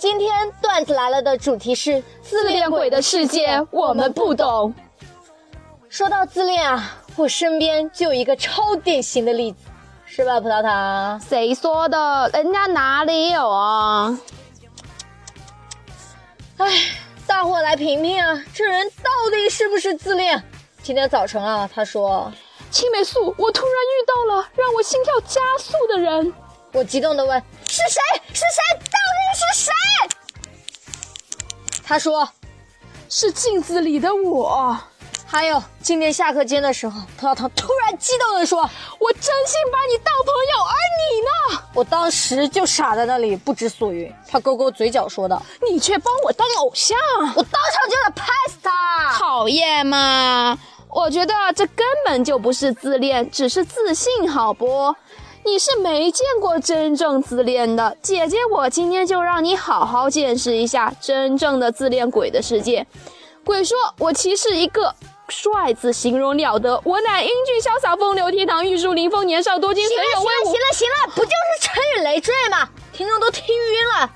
今天段子来了的主题是自恋鬼的世界，我们不懂。说到自恋啊，我身边就有一个超典型的例子，是吧，葡萄糖？谁说的？人家哪里有啊？哎，大伙来评评啊，这人到底是不是自恋？今天早晨啊，他说：“青霉素，我突然遇到了让我心跳加速的人。”我激动的问：“是谁？是谁？是谁？”他说：“是镜子里的我。”还有今天下课间的时候，葡萄糖突然激动地说：“我真心把你当朋友，而你呢？”我当时就傻在那里不知所云。他勾勾嘴角说道：“你却帮我当偶像。”我当场就得拍死他！讨厌嘛！我觉得这根本就不是自恋，只是自信，好不？你是没见过真正自恋的姐姐，我今天就让你好好见识一下真正的自恋鬼的世界。鬼说：“我其实一个。”帅字形容了得，我乃英俊潇洒、风流倜傥、玉树临风、年少多金、行了行了行了行了，不就是成语累赘吗？听众都听晕了。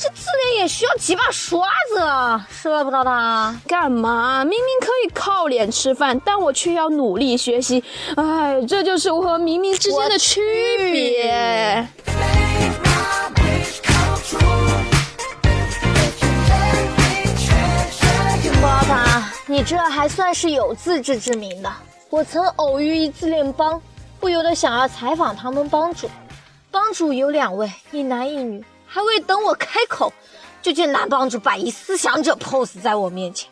这自恋也需要几把刷子啊，是吧，葡萄糖？干嘛？明明可以靠脸吃饭，但我却要努力学习。哎，这就是我和明明之间的区别。你这还算是有自知之明的。我曾偶遇一自恋帮，不由得想要采访他们帮主。帮主有两位，一男一女。还未等我开口，就见男帮主摆一思想者 pose 在我面前。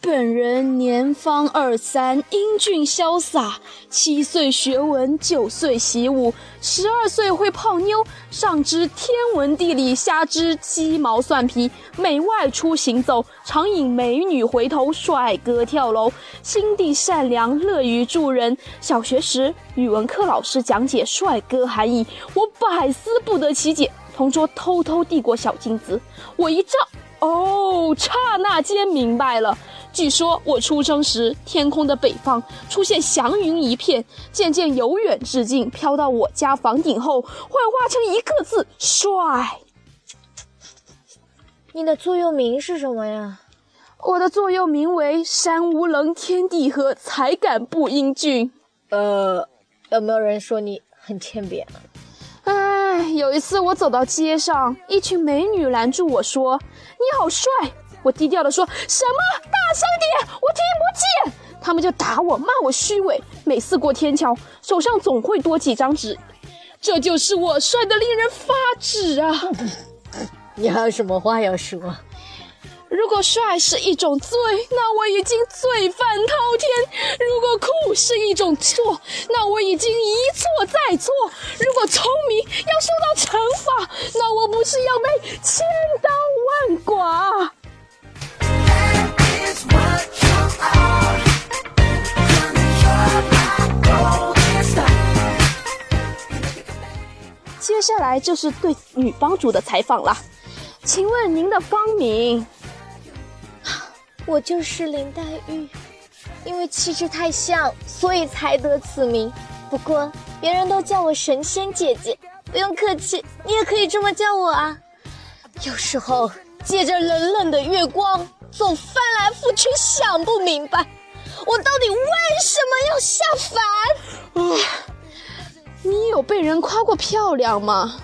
本人年方二三，英俊潇洒。七岁学文，九岁习武，十二岁会泡妞。上知天文地理，下知鸡毛蒜皮。每外出行走，常引美女回头，帅哥跳楼。心地善良，乐于助人。小学时，语文课老师讲解“帅哥”含义，我百思不得其解。同桌偷偷递过小镜子，我一照，哦，刹那间明白了。据说我出生时，天空的北方出现祥云一片，渐渐由远至近，飘到我家房顶后，幻化成一个字：帅。你的座右铭是什么呀？我的座右铭为“山无棱，天地合，才敢不英俊”。呃，有没有人说你很欠扁？哎，有一次我走到街上，一群美女拦住我说：“你好帅。”我低调的说：“什么？大声点，我听不见。”他们就打我，骂我虚伪。每次过天桥，手上总会多几张纸。这就是我帅的令人发指啊！你还有什么话要说？如果帅是一种罪，那我已经罪犯滔天；如果酷是一种错，那我已经一错再错；如果聪明要受到惩罚，那我不是要被千刀万剐？接下来就是对女帮主的采访了，请问您的芳名？我就是林黛玉，因为气质太像，所以才得此名。不过别人都叫我神仙姐姐，不用客气，你也可以这么叫我啊。有时候借着冷冷的月光，总翻来覆去想不明白，我到底为什么要下凡？啊！你有被人夸过漂亮吗？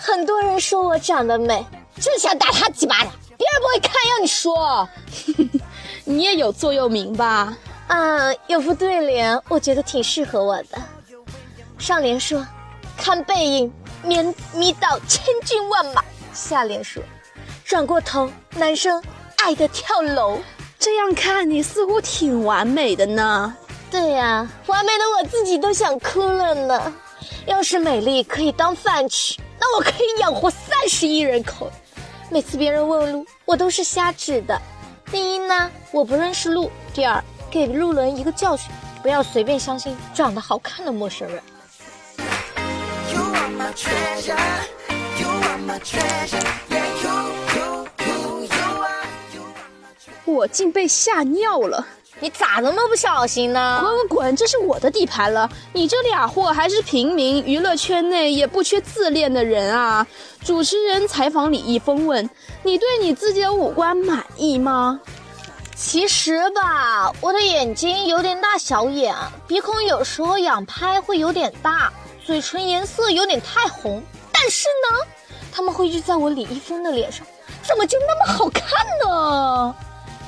很多人说我长得美，真想打他几巴掌。别人不会看，要你说。你也有座右铭吧？啊，有副对联，我觉得挺适合我的。上联说：“看背影，免迷倒千军万马。”下联说：“转过头，男生爱的跳楼。”这样看你似乎挺完美的呢。对呀，完美的我自己都想哭了呢。要是美丽可以当饭吃，那我可以养活三十亿人口。每次别人问路，我都是瞎指的。第一呢，我不认识路；第二，给路人一个教训，不要随便相信长得好看的陌生人。我竟被吓尿了！你咋那么不小心呢？滚滚滚，这是我的地盘了！你这俩货还是平民，娱乐圈内也不缺自恋的人啊！主持人采访李易峰问：“你对你自己的五官满意吗？”其实吧，我的眼睛有点大小眼，鼻孔有时候仰拍会有点大，嘴唇颜色有点太红。但是呢，他们会聚在我李易峰的脸上，怎么就那么好看呢？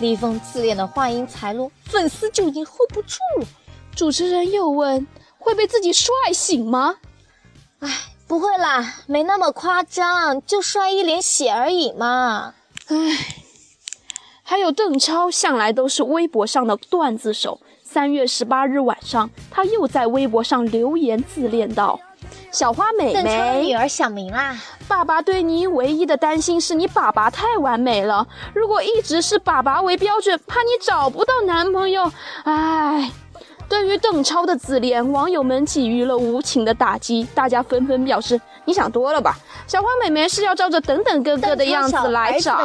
李易峰自恋的话音才落，粉丝就已经 hold 不住了。主持人又问：“会被自己帅醒吗？”哎，不会啦，没那么夸张，就帅一脸血而已嘛。哎。还有邓超，向来都是微博上的段子手。三月十八日晚上，他又在微博上留言自恋道：“小花美美，邓超女儿小明啦，爸爸对你唯一的担心是你爸爸太完美了。如果一直是爸爸为标准，怕你找不到男朋友。唉。”对于邓超的自恋，网友们给予了无情的打击，大家纷纷表示：“你想多了吧？小花美眉是要照着等等哥哥的样子来找。”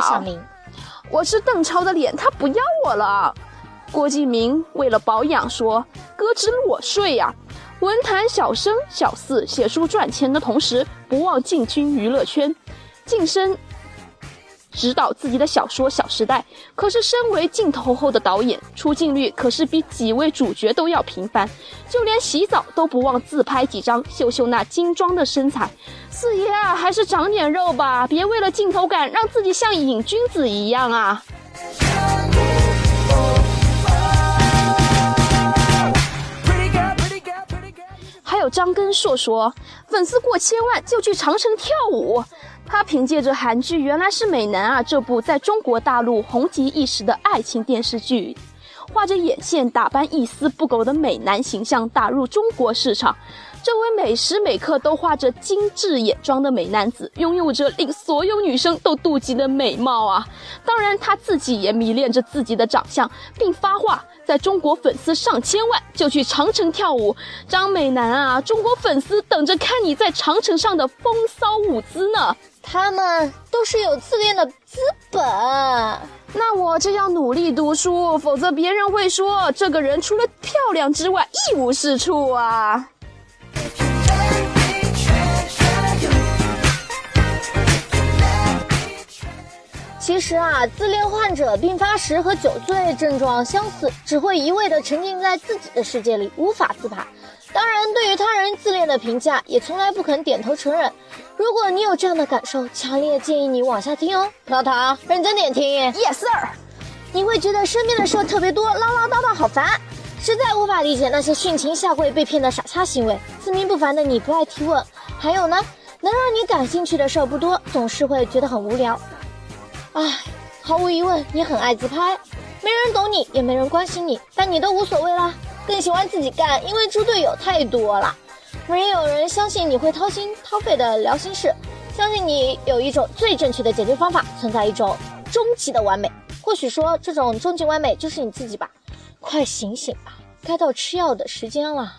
我是邓超的脸，他不要我了。郭敬明为了保养说：“哥只裸睡呀。”文坛小生小四写书赚钱的同时，不忘进军娱乐圈，晋升。指导自己的小说《小时代》，可是身为镜头后的导演，出镜率可是比几位主角都要频繁，就连洗澡都不忘自拍几张，秀秀那精装的身材。四爷啊，还是长点肉吧，别为了镜头感让自己像瘾君子一样啊！有张根硕说，粉丝过千万就去长城跳舞。他凭借着韩剧《原来是美男啊》这部在中国大陆红极一时的爱情电视剧，画着眼线、打扮一丝不苟的美男形象打入中国市场。这位每时每刻都画着精致眼妆的美男子，拥有着令所有女生都妒忌的美貌啊！当然，他自己也迷恋着自己的长相，并发话：在中国粉丝上千万，就去长城跳舞。张美男啊，中国粉丝等着看你在长城上的风骚舞姿呢！他们都是有自恋的资本，那我就要努力读书，否则别人会说这个人除了漂亮之外一无是处啊。其实啊，自恋患者并发时和酒醉症状相似，只会一味的沉浸在自己的世界里，无法自拔。当然，对于他人自恋的评价，也从来不肯点头承认。如果你有这样的感受，强烈建议你往下听哦。葡萄糖，认真点听。Yes sir。你会觉得身边的事特别多，唠唠叨叨，好烦，实在无法理解那些殉情下跪被骗的傻叉行为。自命不凡的你不爱提问，还有呢，能让你感兴趣的事不多，总是会觉得很无聊。唉，毫无疑问，你很爱自拍，没人懂你，也没人关心你，但你都无所谓啦。更喜欢自己干，因为猪队友太多了。没有人相信你会掏心掏肺的聊心事，相信你有一种最正确的解决方法，存在一种终极的完美。或许说这种终极完美就是你自己吧。快醒醒吧，该到吃药的时间了。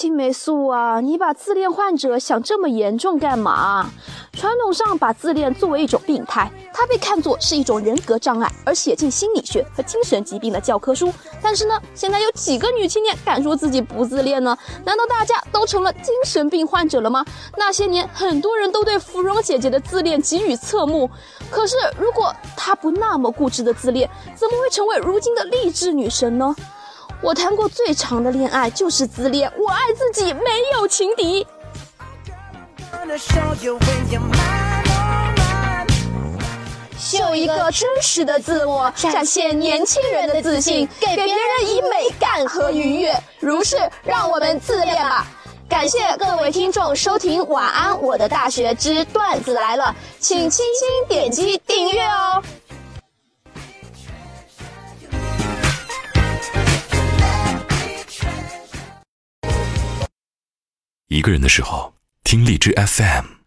青霉素啊，你把自恋患者想这么严重干嘛？传统上把自恋作为一种病态，它被看作是一种人格障碍，而写进心理学和精神疾病的教科书。但是呢，现在有几个女青年敢说自己不自恋呢？难道大家都成了精神病患者了吗？那些年，很多人都对芙蓉姐姐的自恋给予侧目。可是，如果她不那么固执的自恋，怎么会成为如今的励志女神呢？我谈过最长的恋爱就是自恋，我爱自己，没有情敌。秀一个真实的自我，展现年轻人的自信，给别人以美感和愉悦。如是，让我们自恋吧！感谢各位听众收听《晚安我的大学之段子来了》，请轻轻点击订阅哦。一个人的时候，听荔枝 FM。